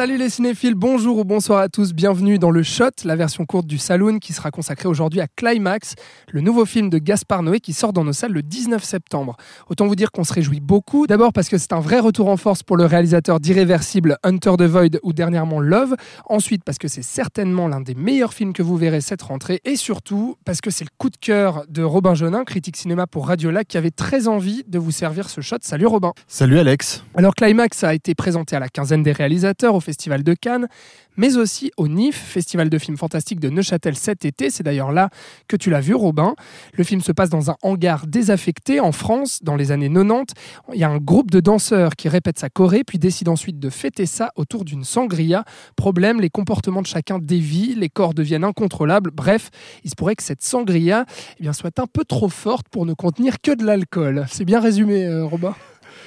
Salut les cinéphiles, bonjour ou bonsoir à tous, bienvenue dans le Shot, la version courte du Saloon qui sera consacrée aujourd'hui à Climax, le nouveau film de Gaspard Noé qui sort dans nos salles le 19 septembre. Autant vous dire qu'on se réjouit beaucoup, d'abord parce que c'est un vrai retour en force pour le réalisateur d'Irréversible, Hunter the Void ou dernièrement Love, ensuite parce que c'est certainement l'un des meilleurs films que vous verrez cette rentrée, et surtout parce que c'est le coup de cœur de Robin Jonin, critique cinéma pour Radiola, qui avait très envie de vous servir ce shot. Salut Robin Salut Alex Alors Climax a été présenté à la quinzaine des réalisateurs au Festival de Cannes, mais aussi au NIF, Festival de films fantastiques de Neuchâtel cet été. C'est d'ailleurs là que tu l'as vu, Robin. Le film se passe dans un hangar désaffecté en France dans les années 90. Il y a un groupe de danseurs qui répète sa choré, puis décide ensuite de fêter ça autour d'une sangria. Problème, les comportements de chacun dévient, les corps deviennent incontrôlables. Bref, il se pourrait que cette sangria eh bien, soit un peu trop forte pour ne contenir que de l'alcool. C'est bien résumé, euh, Robin?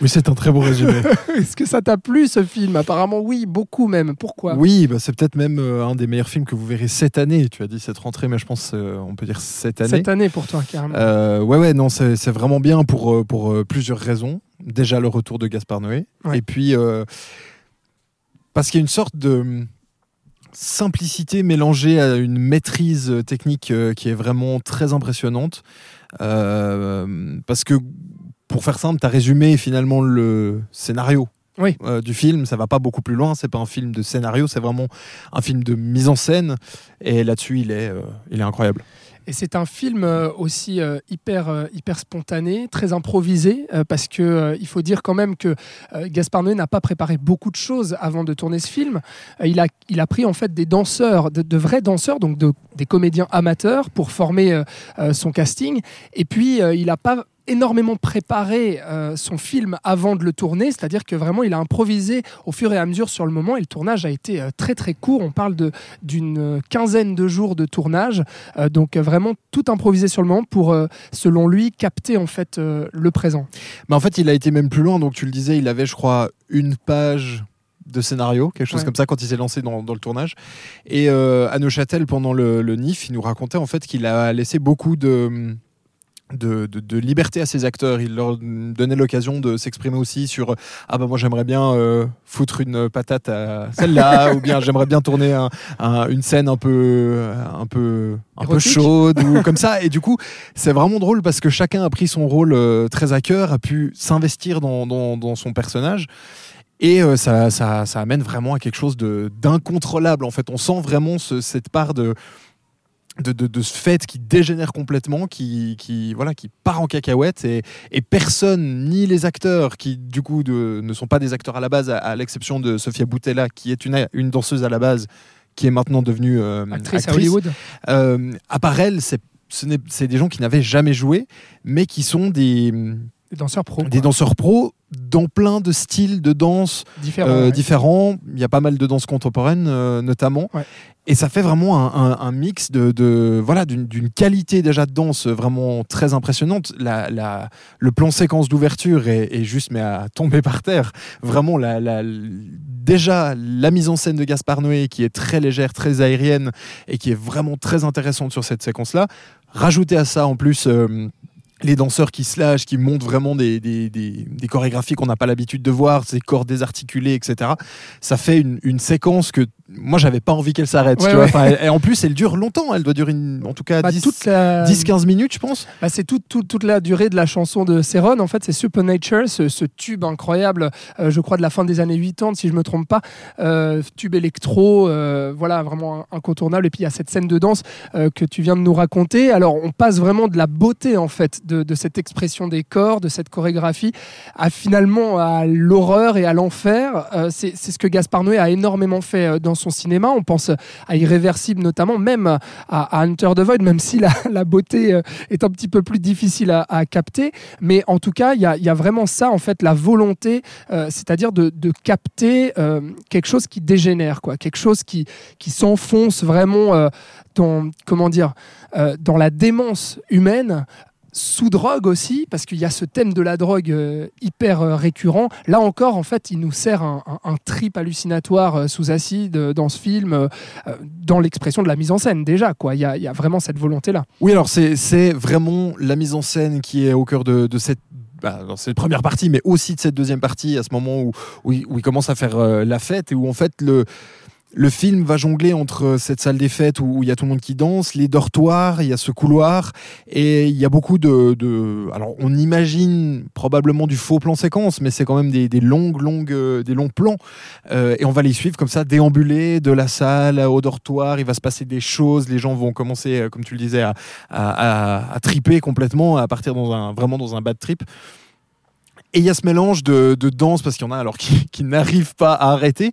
Oui, c'est un très beau résumé. Est-ce que ça t'a plu ce film? Apparemment, oui, beaucoup même. Pourquoi? Oui, bah, c'est peut-être même euh, un des meilleurs films que vous verrez cette année. Tu as dit cette rentrée, mais je pense euh, on peut dire cette année. Cette année pour toi, carrément. Euh, ouais, ouais, non, c'est vraiment bien pour, pour plusieurs raisons. Déjà, le retour de Gaspard Noé. Et puis, parce qu'il y a une sorte de simplicité mélangée à une maîtrise technique qui est vraiment très impressionnante. parce que pour faire simple, tu as résumé finalement le scénario euh, du film. Ça va pas beaucoup plus loin. C'est pas un film de scénario, c'est vraiment un film de mise en scène. Et là-dessus, il est, euh, il est incroyable. Et c'est un film euh, aussi hyper, hyper spontané, très improvisé, parce que il faut dire quand même que Gaspard Noé n'a pas préparé beaucoup de choses avant de tourner ce film. il, a, il a pris en fait des danseurs, de, vrais danseurs, donc des comédiens amateurs, pour former son casting. Et puis il n'a pas énormément préparé euh, son film avant de le tourner, c'est-à-dire que vraiment il a improvisé au fur et à mesure sur le moment. Et le tournage a été euh, très très court, on parle d'une quinzaine de jours de tournage, euh, donc vraiment tout improvisé sur le moment pour, selon lui, capter en fait le présent. Mais en fait il a été même plus loin, donc tu le disais, il avait je crois une page de scénario, quelque chose comme ça, quand il s'est lancé dans, le tournage. Et à Neuchâtel, pendant le, le, NIF, il nous racontait en fait qu'il a laissé beaucoup de, de, liberté à ses acteurs. Il leur donnait l'occasion de s'exprimer aussi sur ah bah moi j'aimerais bien euh, foutre une patate à celle-là ou bien j'aimerais bien tourner une scène un peu un peu un peu chaude ou comme ça. Et du coup c'est vraiment drôle parce que chacun a pris son rôle euh, très à cœur, a pu s'investir dans, son personnage. Et euh, ça, ça, amène vraiment à quelque chose d'incontrôlable. En fait, on sent vraiment cette part de, de, de, ce fait qui dégénère complètement, qui, qui, voilà, qui part en cacahuète et, et personne, ni les acteurs qui du coup de, ne sont pas des acteurs à la base, à, l'exception de Sofia Boutella qui est une, une danseuse à la base, qui est maintenant devenue euh, actrice, à Hollywood. Euh, à part elle, c'est des gens qui n'avaient jamais joué, mais qui sont des, des danseurs pros. Des danseurs pros dans plein de styles de danse euh, différents. Il y a pas mal de danse contemporaine notamment. Et ça fait vraiment un, mix de, voilà d'une qualité déjà de danse vraiment très impressionnante. La, la le plan séquence d'ouverture est, juste mais à tomber par terre. Vraiment la, la, déjà la mise en scène de Gaspard Noé qui est très légère, très aérienne et qui est vraiment très intéressante sur cette séquence là. Rajouter à ça en plus euh, les danseurs qui se lâchent, qui montent vraiment des, des, des, chorégraphies qu'on n'a pas l'habitude de voir, ces corps désarticulés, etc. Ça fait une, une séquence que moi j'avais pas envie qu'elle s'arrête. et en plus, elle dure longtemps. Elle doit durer en tout cas 10-15 bah, minutes, je pense. Bah, c'est toute, toute la durée de la chanson de Céron. En fait, c'est Supernature, ce, ce, tube incroyable, euh, je crois de la fin des années 80, si je me trompe pas. Euh, tube électro, euh, voilà, vraiment incontournable. Et puis il y a cette scène de danse que tu viens de nous raconter. Alors, on passe vraiment de la beauté en fait de, de cette expression des corps, de cette chorégraphie, à finalement à l'horreur et à l'enfer. c'est ce que Gaspard Noé a énormément fait dans son cinéma. On pense à Irréversible notamment, même à, Hunter the Void, même si la, beauté euh, est un petit peu plus difficile à, capter. Mais en tout cas, il y a, vraiment ça, en fait, la volonté, euh, c'est-à-dire de, capter euh, quelque chose qui dégénère, quoi, quelque chose qui, qui s'enfonce vraiment dans, comment dire, dans la démence humaine sous drogue aussi, parce qu'il y a ce thème de la drogue euh, hyper euh, récurrent. Là encore, en fait, il nous sert un, trip hallucinatoire euh, sous acide dans ce film, dans l'expression de la mise en scène déjà. Quoi. Il, y a, vraiment cette volonté-là. Oui, alors c'est vraiment la mise en scène qui est au cœur de, cette. bah, première partie, mais aussi de cette deuxième partie, à ce moment où, où, il, commence à faire la fête et où en fait le, le film va jongler entre cette salle des fêtes où il y a tout le monde qui danse, les dortoirs, il y a ce couloir et il y a beaucoup de. alors on imagine probablement du faux plan séquence, mais c'est quand même des, longues, longues, euh, des longs plans Euh, et on va les suivre comme ça, déambuler de la salle au dortoir. Il va se passer des choses, les gens vont commencer, euh, comme tu le disais, à, triper complètement, à partir dans un, vraiment dans un bad trip. Et il y a ce mélange de, de danse, parce qu'il y en a alors qui, qui n'arrivent pas à arrêter.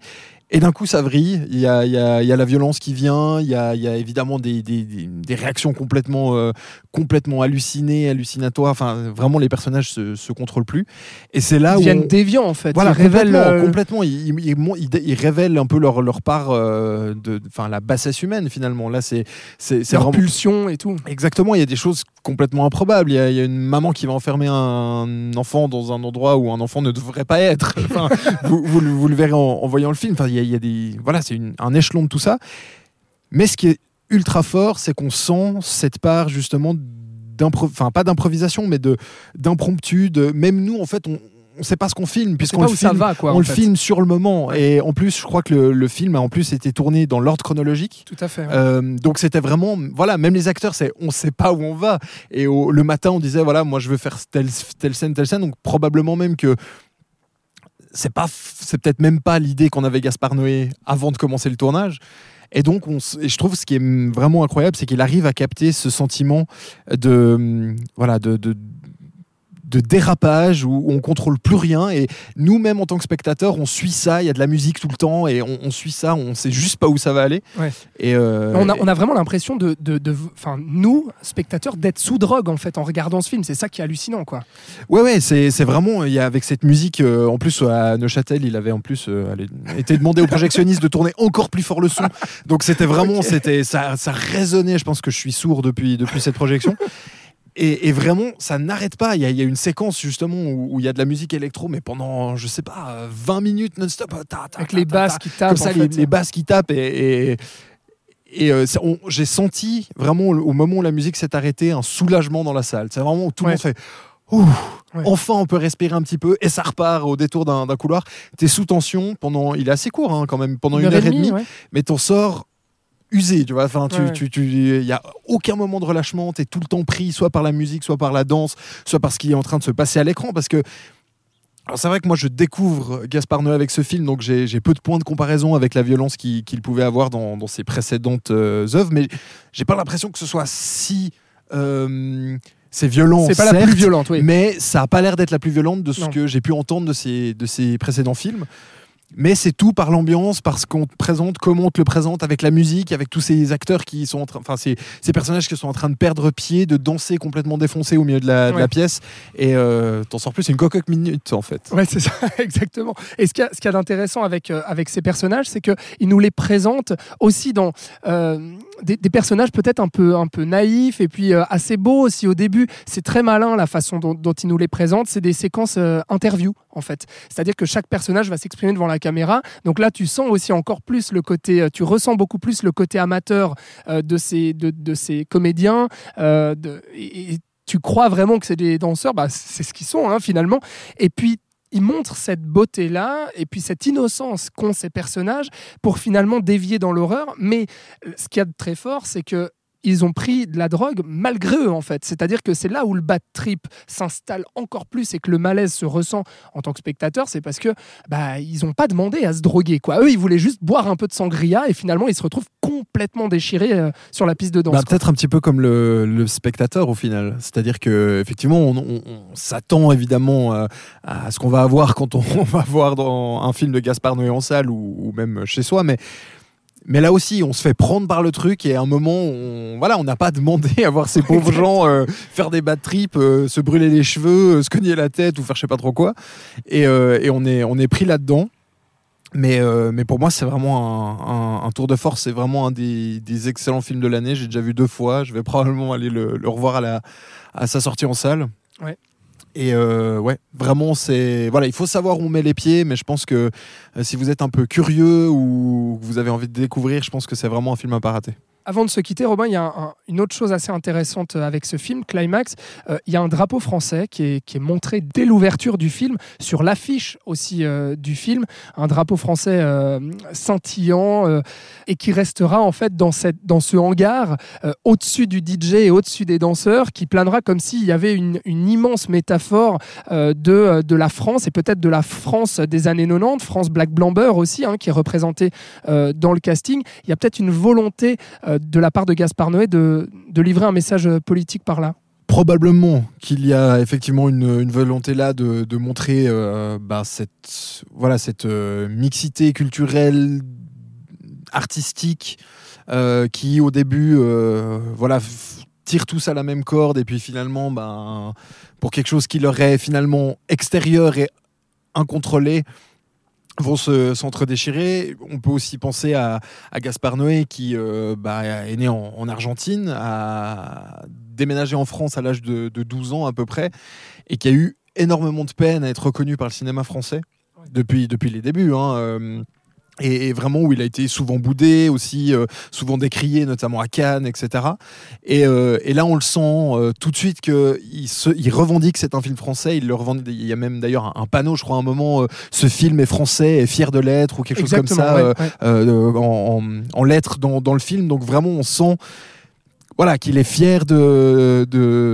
Et d'un coup, ça vrille. Il y a, il y a- il y a la violence qui vient. Il y a, il y a évidemment des, des- des- réactions complètement, euh, complètement hallucinées, hallucinatoires. Enfin, vraiment, les personnages se, se contrôlent plus. Et c'est là Ils où. viennent on- déviants, en fait. voilà, ils révèlent. complètement, euh, complètement. Ils, ils- révèlent un peu leur, leur part euh, de, enfin, la bassesse humaine finalement. Là, c'est, c'est, c'est leur vraiment- pulsion et tout. Exactement, il y a des choses complètement improbables. Il y, a, une maman qui va enfermer un enfant dans un endroit où un enfant ne devrait pas être. Vous, vous le- verrez en, voyant le film. Il, y a, des, voilà, c'est un échelon de tout ça. Mais ce qui est ultra fort, c'est qu'on sent cette part justement enfin pas d'improvisation, mais de d'impromptu. De même nous, en fait, on ne sait pas ce qu'on filme On puisqu'on le filme va, quoi. on le fait. filme sur le moment. Et en plus, je crois que le, le film a en plus été tourné dans l'ordre chronologique. Tout à fait. ouais. Euh, donc c'était vraiment, voilà, même les acteurs, c'est, on sait pas où on va. Et au- le matin, on disait, voilà, moi je veux faire telle, telle scène, telle scène. Donc probablement même que c'est pas, c'est peut-être même pas l'idée qu'on avait Gaspard Noé avant de commencer le tournage. Et donc, on, et je trouve ce qui est vraiment incroyable, c'est qu'il arrive à capter ce sentiment de, voilà, de, de, de dérapage où on contrôle plus rien et nous-mêmes en tant que spectateurs on suit ça il y a de la musique tout le temps et on, on suit ça on sait juste pas où ça va aller Ouais. et euh, on, a, on a vraiment l'impression de, de, nous, spectateurs, d'être sous drogue en fait en regardant ce film. C'est ça qui est hallucinant, quoi. Ouais, ouais, c'est vraiment, il y a avec cette musique, euh, en plus à Neuchâtel, il avait en plus euh, été demandé au projectionniste de tourner encore plus fort le son. Donc c'était vraiment, c'était ça, ça résonnait, je pense que je suis sourd depuis, depuis cette projection. Et, et vraiment, ça n'arrête pas. Il y, a, il y a une séquence justement où, il y a de la musique électro, mais pendant, je sais pas, euh, 20 minutes non-stop. ta, Avec les basses qui tapent. comme ça, les, basses qui tapent et, et, et, euh, j'ai senti vraiment au moment où la musique s'est arrêtée un soulagement dans la salle. C'est vraiment où tout le monde fait. Ouh, Ouais. Enfin, on peut respirer un petit peu et ça repart au détour d'un couloir. T'es sous tension pendant, il est assez court hein, quand même, pendant une, heure, et demie, ouais. mais t'en sors usé, tu vois. Enfin, tu, Ouais, tu, tu, il y a aucun moment de relâchement. T'es tout le temps pris, soit par la musique, soit par la danse, soit par ce qui est en train de se passer à l'écran, parce que. Alors c'est vrai que moi je découvre Gaspard Noé avec ce film, donc j'ai peu de points de comparaison avec la violence qu'il pouvait avoir dans, dans ses précédentes euh, œuvres, mais j'ai pas l'impression que ce soit si euh, c'est violent. C'est pas la plus violente, oui. mais ça a pas l'air d'être la plus violente de ce Non. que j'ai pu entendre de ses, de ses précédents films. Mais c'est tout par l'ambiance, parce qu'on te présente, comment on te le présente, avec la musique, avec tous ces acteurs qui sont en train, enfin ces, ces personnages qui sont en train de perdre pied, de danser complètement défoncés au milieu de la, de la Ouais. pièce. Et euh, t'en sors plus, c'est une cocoque minute en fait. Ouais, c'est ça, exactement. Et ce qu'il y a, ce qu'il y a d'intéressant avec, euh, avec ces personnages, c'est qu'ils nous les présentent aussi dans euh, des, des personnages peut-être un peu, un peu naïfs et puis assez beaux aussi au début. C'est très malin la façon dont, dont ils nous les présentent. C'est des séquences euh, interview, en fait. C'est-à-dire que chaque personnage va s'exprimer devant la caméra. Donc là, tu sens aussi encore plus le côté, euh, tu ressens beaucoup plus le côté amateur euh, de, ces, de, ces comédiens. euh, de, et, tu crois vraiment que c'est des danseurs, bah, c'est ce qu'ils sont hein, finalement. Et puis il montre cette beauté-là et puis cette innocence qu'ont ces personnages pour finalement dévier dans l'horreur. Mais ce qu'il y a de très fort, c'est que ils ont pris de la drogue malgré eux en fait. C'est-à-dire que c'est là où le bad trip s'installe encore plus et que le malaise se ressent en tant que spectateur, c'est parce que bah ils ont pas demandé à se droguer quoi. Eux ils voulaient juste boire un peu de sangria et finalement ils se retrouvent complètement déchirés euh, sur la piste de danse. Bah. Peut-être un petit peu comme le, le spectateur au final. C'est-à-dire que effectivement, on, on- on s'attend évidemment euh, à ce qu'on va avoir quand on, on va voir dans un film de Gaspard Noé en salle ou, ou même chez soi, mais mais là aussi, on se fait prendre par le truc et à un moment, on voilà, on n'a pas demandé à voir ces pauvres gens euh, faire des bad trips, euh, se brûler les cheveux, euh, se cogner la tête ou faire je sais pas trop quoi. Et, et on est on est pris là-dedans. Mais, mais pour moi, c'est vraiment un, un, tour de force. C'est vraiment un des, des excellents films de l'année. J'ai déjà vu deux fois. Je vais probablement aller le, le, revoir à, la, à sa sortie en salle. Ouais. Et euh, ouais, vraiment, c'est voilà, il faut savoir où on met les pieds, mais je pense que euh, si vous êtes un peu curieux ou que vous avez envie de découvrir, je pense que c'est vraiment un film à pas rater. Avant de se quitter, Robin, il y a un, une autre chose assez intéressante avec ce film, Climax. Euh, il y a un drapeau français qui est, qui est montré dès l'ouverture du film, sur l'affiche aussi euh, du film, un drapeau français euh, scintillant euh, et qui restera en fait dans, cette, dans ce hangar euh, au-dessus du DJ et au-dessus des danseurs, qui planera comme s'il y avait une, immense métaphore euh, de, de la France et peut-être de la France des années 90, France Black Blamber aussi, hein, qui est représentée euh, dans le casting. Il y a peut-être une volonté euh, de la part de Gaspard Noé de, de livrer un message politique par là. Probablement qu'il y a effectivement une, une volonté là de, de montrer euh, bah, cette, voilà, cette euh, mixité culturelle, artistique, euh, qui au début voilà, f- tire tous à la même corde et puis finalement, ben, pour quelque chose qui leur est finalement extérieur et incontrôlé, vont se s'entre-déchirer. On peut aussi penser à, à Gaspard Noé qui euh, bah, est né en, en Argentine, a déménagé en France à l'âge de, de 12 ans à peu près, et qui a eu énormément de peine à être reconnu par le cinéma français depuis les débuts. hein, euh, et, vraiment où il a été souvent boudé, aussi euh, souvent décrié, notamment à Cannes, etc. Et, euh, et là, on le sent euh, tout de suite qu'il il revendique que c'est un film français. Il le revendique. Il y a même d'ailleurs un, un panneau, je crois, à un moment, ce film est français, est fier de l'être, ou quelque chose comme ça, ouais, ouais. en, en- en lettres dans, dans le film. Donc vraiment, on sent voilà, qu'il est fier de, de-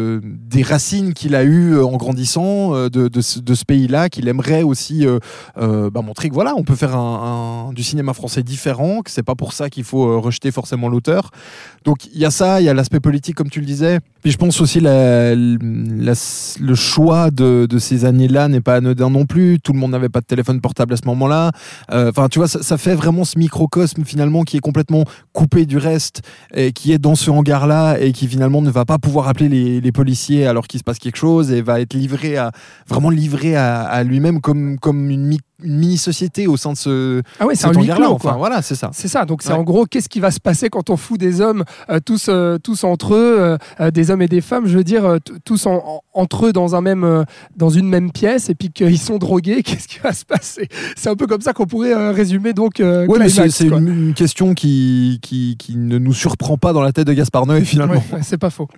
des racines qu'il a eues en grandissant, euh, de, de ce, ce pays-là, qu'il aimerait aussi euh, euh, bah, montrer que voilà, on peut faire un, un- du cinéma français différent, que c'est pas pour ça qu'il faut euh, rejeter forcément l'auteur. Donc il y a ça, il y a l'aspect politique comme tu le disais. Puis je pense aussi la, la- le choix de, de ces années-là n'est pas anodin non plus. Tout le monde n'avait pas de téléphone portable à ce moment-là. Euh, Enfin, tu vois, ça, ça fait vraiment ce microcosme finalement qui est complètement coupé du reste et qui est dans ce hangar-là et qui finalement ne va pas pouvoir appeler les, les policiers alors qu'il se passe quelque chose et va être livré à vraiment livré à, à lui-même comme comme une, mi- une mini-société au sein de ce Ah ouais, c'est un cet huis hangar-là. clos, Enfin, quoi. voilà, c'est ça. C'est ça, donc c'est Ouais. en gros qu'est-ce qui va se passer quand on fout des hommes euh, tous, euh, tous entre eux, euh, des hommes et des femmes, je veux dire, euh, tous en- en- entre eux dans, un même, euh, dans une même pièce et puis qu'ils sont drogués, qu'est-ce qui va se passer? C'est un peu comme ça qu'on pourrait euh, résumer donc euh, Ouais, mais c'est une, une question qui, qui, qui ne nous surprend pas dans la tête de Gaspard Noé finalement. Ouais, ouais, c'est pas faux.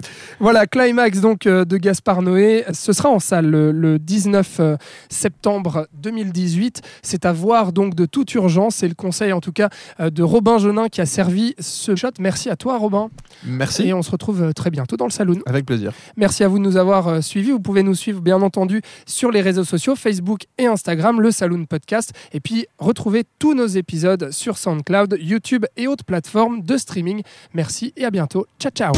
Voilà, Climax donc euh, de Gaspard Noé. Ce sera en salle le, le 19 euh, septembre 2018. C'est à voir donc de toute urgence. C'est le conseil en tout cas euh, de Robin Genin qui a servi ce shot. Merci à toi Robin. Merci. Et on se retrouve très bientôt dans le Avec plaisir. Merci à vous de nous avoir euh, suivis. Vous pouvez nous suivre bien entendu sur les réseaux sociaux Facebook et Instagram, le Saloon Podcast. Et puis retrouver tous nos épisodes sur SoundCloud, YouTube et autres plateformes de streaming. Merci et à bientôt. Ciao ciao